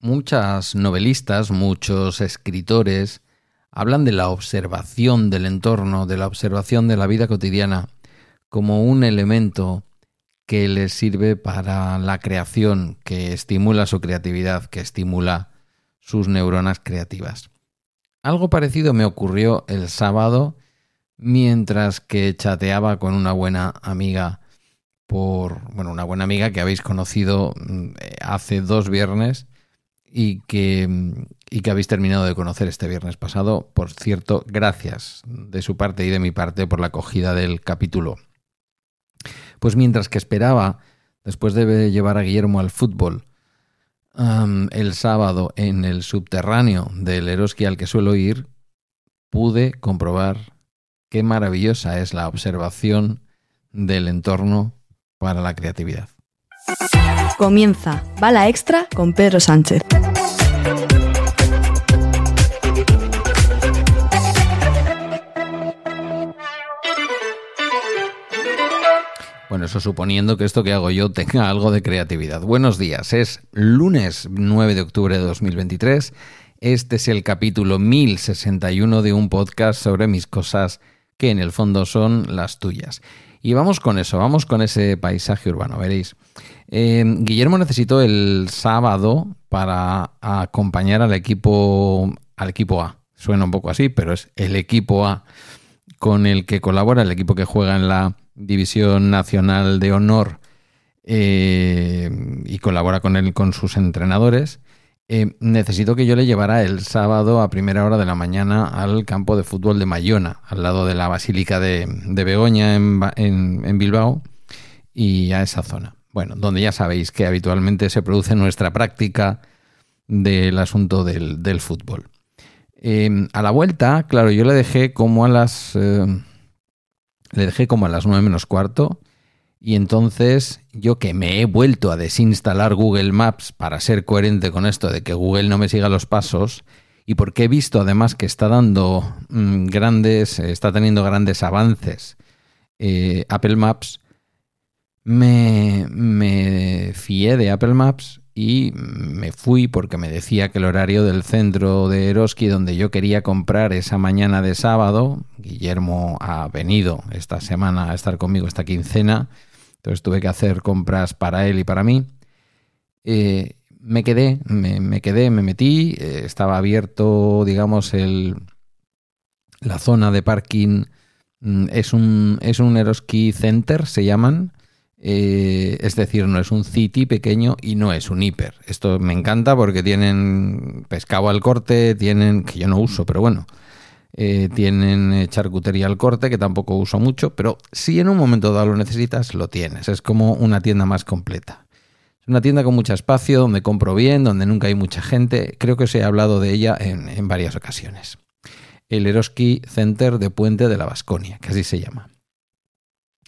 Muchas novelistas, muchos escritores hablan de la observación del entorno, de la observación de la vida cotidiana como un elemento que les sirve para la creación, que estimula su creatividad, que estimula sus neuronas creativas. Algo parecido me ocurrió el sábado mientras que chateaba con una buena amiga por, bueno, una buena amiga que habéis conocido mm, hace dos viernes y que, y que habéis terminado de conocer este viernes pasado. Por cierto, gracias de su parte y de mi parte por la acogida del capítulo. Pues mientras que esperaba, después de llevar a Guillermo al fútbol, el sábado en el subterráneo del Eroski al que suelo ir, pude comprobar qué maravillosa es la observación del entorno para la creatividad. Comienza Bala Extra con Pedro Sánchez. Bueno, eso suponiendo que esto que hago yo tenga algo de creatividad. Buenos días, es lunes 9 de octubre de 2023. Este es el capítulo 1061 de un podcast sobre mis cosas que en el fondo son las tuyas. Y vamos con eso, vamos con ese paisaje urbano, veréis. Eh, Guillermo necesitó el sábado para acompañar al equipo, al equipo A. Suena un poco así, pero es el equipo A con el que colabora, el equipo que juega en la División Nacional de Honor eh, y colabora con él con sus entrenadores. Eh, necesito que yo le llevara el sábado a primera hora de la mañana al campo de fútbol de Mayona, al lado de la Basílica de, Begoña en, Bilbao, y a esa zona. Bueno, donde ya sabéis que habitualmente se produce nuestra práctica del asunto del, fútbol. Eh, a la vuelta, claro, yo le dejé como a las. Eh, le dejé como a las nueve menos cuarto y entonces yo que me he vuelto a desinstalar Google Maps para ser coherente con esto de que Google no me siga los pasos y porque he visto además que está dando mm, grandes, está teniendo grandes avances eh, Apple Maps, me, me fié de Apple Maps y me fui porque me decía que el horario del centro de Eroski donde yo quería comprar esa mañana de sábado, Guillermo ha venido esta semana a estar conmigo esta quincena, entonces tuve que hacer compras para él y para mí. Eh, me quedé, me, quedé, me metí, eh, estaba abierto, digamos, el, la zona de parking. Mm, es un, es un Eroski Center, se llaman. Eh, es decir, no es un city pequeño y no es un hiper. Esto me encanta porque tienen pescado al corte, tienen, que yo no uso, pero bueno, eh, tienen eh, charcutería al corte, que tampoco uso mucho, pero si en un momento dado lo necesitas, lo tienes. Es como una tienda más completa. Es una tienda con mucho espacio, donde compro bien, donde nunca hay mucha gente. Creo que os he hablado de ella en, varias ocasiones. El Eroski Center de Puente de la Vasconia, que así se llama.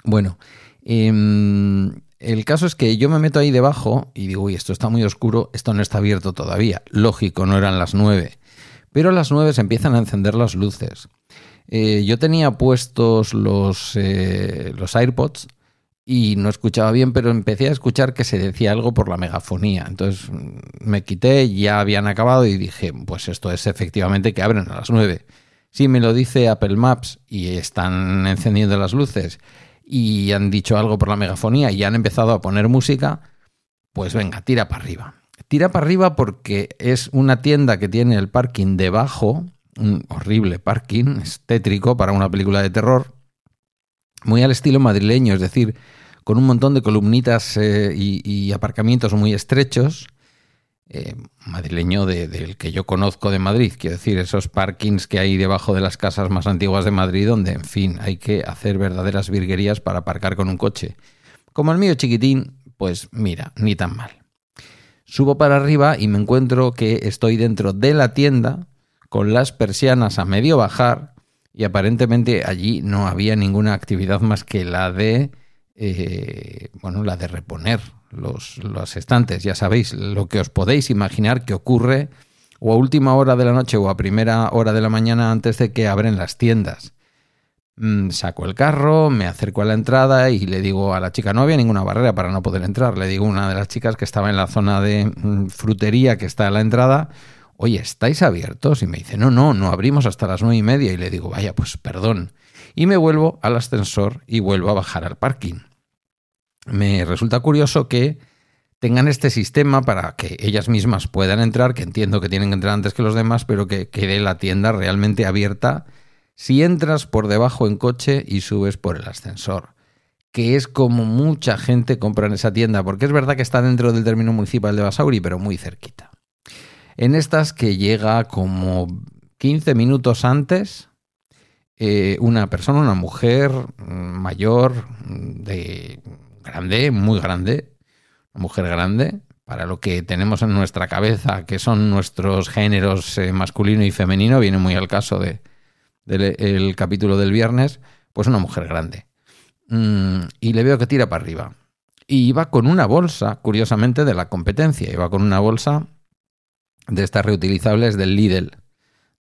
Bueno, em, el caso es que yo me meto ahí debajo y digo, uy, esto está muy oscuro, esto no está abierto todavía. Lógico, no eran las nueve. Pero a las 9 se empiezan a encender las luces. Eh, yo tenía puestos los, eh, los AirPods y no escuchaba bien, pero empecé a escuchar que se decía algo por la megafonía. Entonces mm, me quité, ya habían acabado y dije, pues esto es efectivamente que abren a las 9. Si me lo dice Apple Maps y están encendiendo las luces y han dicho algo por la megafonía y han empezado a poner música, pues venga, tira para arriba. Tira para arriba porque es una tienda que tiene el parking debajo, un horrible parking, es tétrico para una película de terror, muy al estilo madrileño, es decir, con un montón de columnitas eh, y, aparcamientos muy estrechos, eh, madrileño del que yo conozco de Madrid, quiero decir, esos parkings que hay debajo de las casas más antiguas de Madrid, donde, en fin, hay que hacer verdaderas virguerías para aparcar con un coche. Como el mío chiquitín, pues mira, ni tan mal. Subo para arriba y me encuentro que estoy dentro de la tienda con las persianas a medio bajar y aparentemente allí no había ninguna actividad más que la de eh, bueno la de reponer los, los estantes. Ya sabéis lo que os podéis imaginar que ocurre o a última hora de la noche o a primera hora de la mañana antes de que abren las tiendas saco el carro, me acerco a la entrada y le digo a la chica, no había ninguna barrera para no poder entrar. Le digo a una de las chicas que estaba en la zona de mm, frutería que está a la entrada, oye, ¿estáis abiertos? Y me dice, no, no, no abrimos hasta las nueve y media. Y le digo, vaya, pues perdón. Y me vuelvo al ascensor y vuelvo a bajar al parking. Me resulta curioso que tengan este sistema para que ellas mismas puedan entrar, que entiendo que tienen que entrar antes que los demás, pero que quede la tienda realmente abierta si entras por debajo en coche y subes por el ascensor, que es como mucha gente compra en esa tienda, porque es verdad que está dentro del término municipal de Basauri, pero muy cerquita. En estas que llega como 15 minutos antes, eh, una persona, una mujer mm, mayor, mm, de grande, muy grande, mujer grande, para lo que tenemos en nuestra cabeza, que son nuestros géneros eh, masculino y femenino, viene muy al caso de, del capítulo del viernes, pues una mujer grande. Mm, y le veo que tira para arriba. Y iba con una bolsa, curiosamente, de la competencia. Iba con una bolsa de estas reutilizables del Lidl.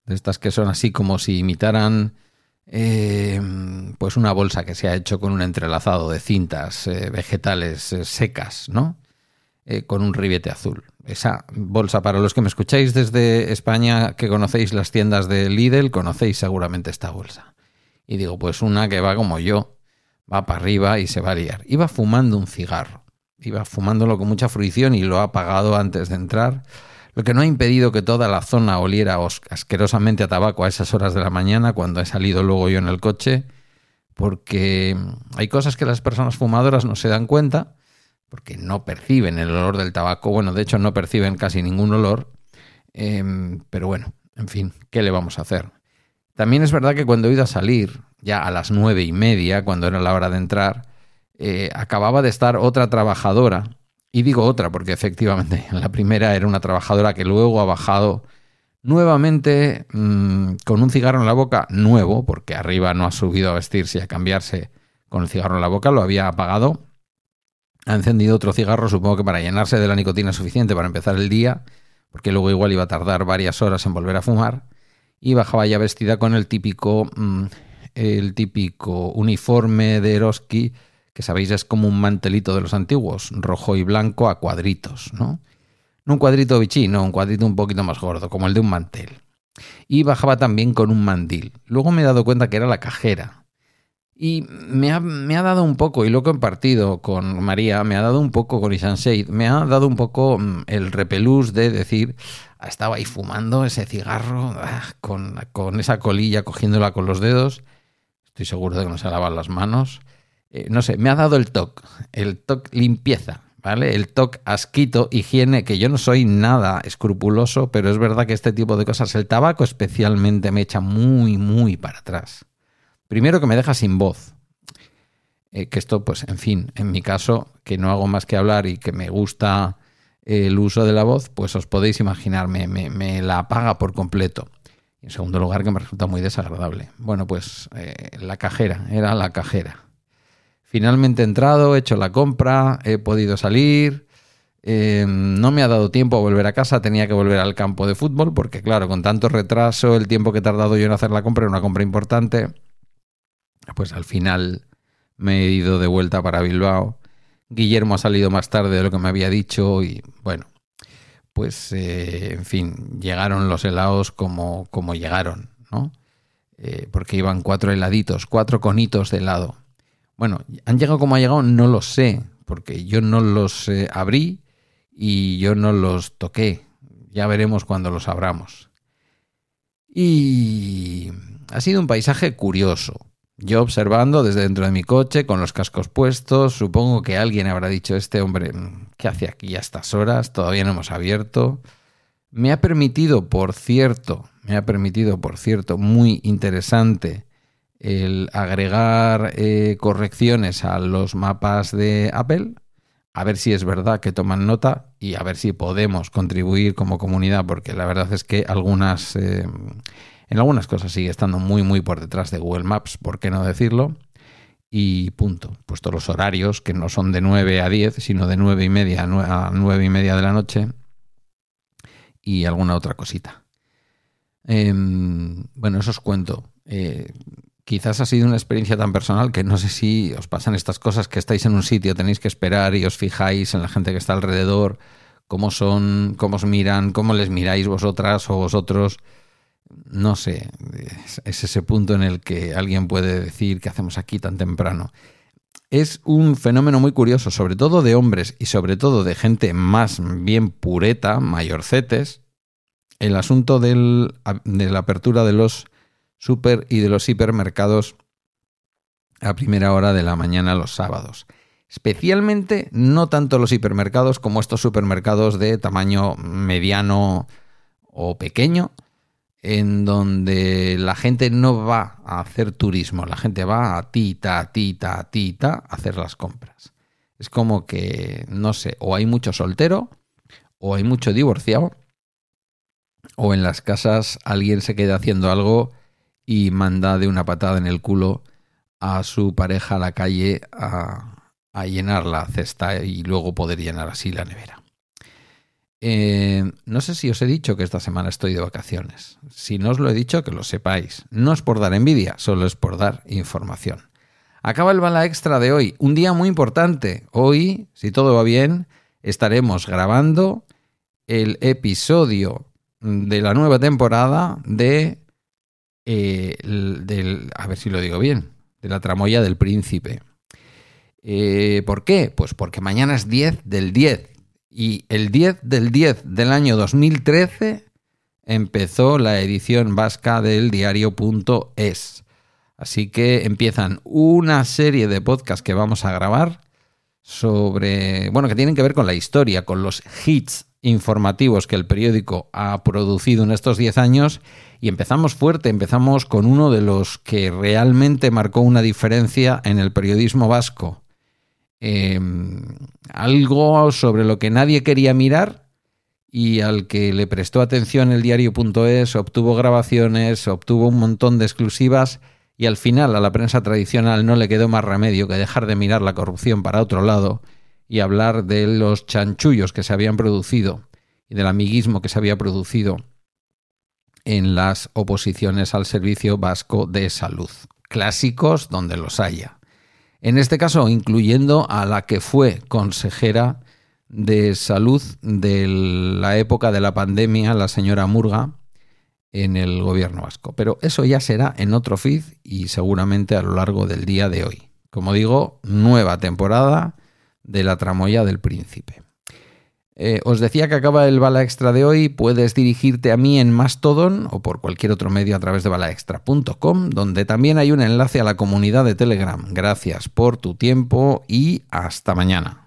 De estas que son así como si imitaran eh, pues una bolsa que se ha hecho con un entrelazado de cintas eh, vegetales eh, secas, ¿no? Con un ribete azul. Esa bolsa, para los que me escucháis desde España, que conocéis las tiendas de Lidl, conocéis seguramente esta bolsa. Y digo, pues una que va como yo, va para arriba y se va a liar. Iba fumando un cigarro, iba fumándolo con mucha fruición y lo ha apagado antes de entrar, lo que no ha impedido que toda la zona oliera asquerosamente a tabaco a esas horas de la mañana cuando he salido luego yo en el coche, porque hay cosas que las personas fumadoras no se dan cuenta porque no perciben el olor del tabaco. Bueno, de hecho no perciben casi ningún olor. Em, pero bueno, en fin, ¿qué le vamos a hacer? También es verdad que cuando he ido a salir, ya a las nueve y media, cuando era la hora de entrar, eh, acababa de estar otra trabajadora. Y digo otra porque efectivamente la primera era una trabajadora que luego ha bajado nuevamente mm, con un cigarro en la boca nuevo, porque arriba no ha subido a vestirse y a cambiarse con el cigarro en la boca, lo había apagado ha encendido otro cigarro, supongo que para llenarse de la nicotina suficiente para empezar el día, porque luego igual iba a tardar varias horas en volver a fumar, y bajaba ya vestida con el típico, mm, el típico uniforme de Eroski, que sabéis es como un mantelito de los antiguos, rojo y blanco a cuadritos, ¿no? No un cuadrito bichí, no, un cuadrito un poquito más gordo, como el de un mantel. Y bajaba también con un mandil. Luego me he dado cuenta que era la cajera, y me ha, dado un poco, y lo he compartido con María, me ha dado un poco con Isanseit, me ha dado un poco mm, el repelús de decir, ah, estaba ahí fumando ese cigarro ah, con, esa colilla, cogiéndola con los dedos. Estoy seguro de que no se lavan las manos. Eh, no sé, me ha dado el toque, el toque limpieza, ¿vale? El toque asquito, higiene, que yo no soy nada escrupuloso, pero es verdad que este tipo de cosas, el tabaco especialmente, me echa muy, muy para atrás. Primero que me deja sin voz. Eh, que esto, pues, en fin, en mi caso, que no hago más que hablar y que me gusta el uso de la voz, pues os podéis imaginar, me, la apaga por completo. Y en segundo lugar, que me resulta muy desagradable. Bueno, pues eh, la cajera, era la cajera. Finalmente he entrado, he hecho la compra, he podido salir. Eh, no me ha dado tiempo a volver a casa, tenía que volver al campo de fútbol, porque claro, con tanto retraso, el tiempo que he tardado yo en hacer la compra era una compra importante pues al final me he ido de vuelta para Bilbao. Guillermo ha salido más tarde de lo que me había dicho y bueno, pues eh, en fin, llegaron los helados como, como llegaron, ¿no? Eh, porque iban cuatro heladitos, cuatro conitos de helado. Bueno, ¿han llegado como ha llegado? No lo sé, porque yo no los eh, abrí y yo no los toqué. Ya veremos cuando los abramos. Y ha sido un paisaje curioso, yo observando desde dentro de mi coche, con los cascos puestos, supongo que alguien habrá dicho, este hombre, ¿qué hace aquí a estas horas? Todavía no hemos abierto. Me ha permitido, por cierto, me ha permitido, por cierto, muy interesante el agregar eh, correcciones a los mapas de Apple, a ver si es verdad que toman nota y a ver si podemos contribuir como comunidad, porque la verdad es que algunas... Eh, en algunas cosas sigue estando muy, muy por detrás de Google Maps, ¿por qué no decirlo? Y punto. Puesto los horarios, que no son de 9 a 10, sino de 9 y media a 9 y media de la noche. Y alguna otra cosita. Em, bueno, eso os cuento. Eh, quizás ha sido una experiencia tan personal que no sé si os pasan estas cosas que estáis en un sitio, tenéis que esperar y os fijáis en la gente que está alrededor, cómo son, cómo os miran, cómo les miráis vosotras o vosotros. No sé, es ese punto en el que alguien puede decir que hacemos aquí tan temprano. Es un fenómeno muy curioso, sobre todo de hombres y sobre todo de gente más bien pureta, mayorcetes, el asunto de la apertura de los super y de los hipermercados a primera hora de la mañana los sábados. Especialmente no tanto los hipermercados como estos supermercados de tamaño mediano o pequeño, en donde la gente no va a hacer turismo, la gente va a tita, tita, tita a hacer las compras. Es como que, no sé, o hay mucho soltero, o hay mucho divorciado, o en las casas alguien se queda haciendo algo y manda de una patada en el culo a su pareja a la calle a, llenar la cesta y luego poder llenar así la nevera. Eh, no sé si os he dicho que esta semana estoy de vacaciones. Si no os lo he dicho, que lo sepáis. No es por dar envidia, solo es por dar información. Acaba el bala extra de hoy, un día muy importante. Hoy, si todo va bien, estaremos grabando el episodio de la nueva temporada de, eh, a ver si lo digo bien, de la tramoya del príncipe. Eh, ¿Por qué? Pues porque mañana es 10 del 10 y el 10 del 10 del año 2013 empezó la edición vasca del diario.es. Así que empiezan una serie de podcasts que vamos a grabar sobre, bueno, que tienen que ver con la historia, con los hits informativos que el periódico ha producido en estos 10 años y empezamos fuerte, empezamos con uno de los que realmente marcó una diferencia en el periodismo vasco. Em, algo sobre lo que nadie quería mirar y al que le prestó atención el diario.es, obtuvo grabaciones, obtuvo un montón de exclusivas y al final a la prensa tradicional no le quedó más remedio que dejar de mirar la corrupción para otro lado y hablar de los chanchullos que se habían producido y del amiguismo que se había producido en las oposiciones al Servicio Vasco de Salud. Clásicos donde los haya. En este caso, incluyendo a la que fue consejera de salud de la época de la pandemia, la señora Murga, en el gobierno vasco. Pero eso ya será en otro feed y seguramente a lo largo del día de hoy. Como digo, nueva temporada de la tramoya del príncipe. Eh, os decía que acaba el bala extra de hoy. Puedes dirigirte a mí en Mastodon o por cualquier otro medio a través de balaextra.com, donde también hay un enlace a la comunidad de Telegram. Gracias por tu tiempo y hasta mañana.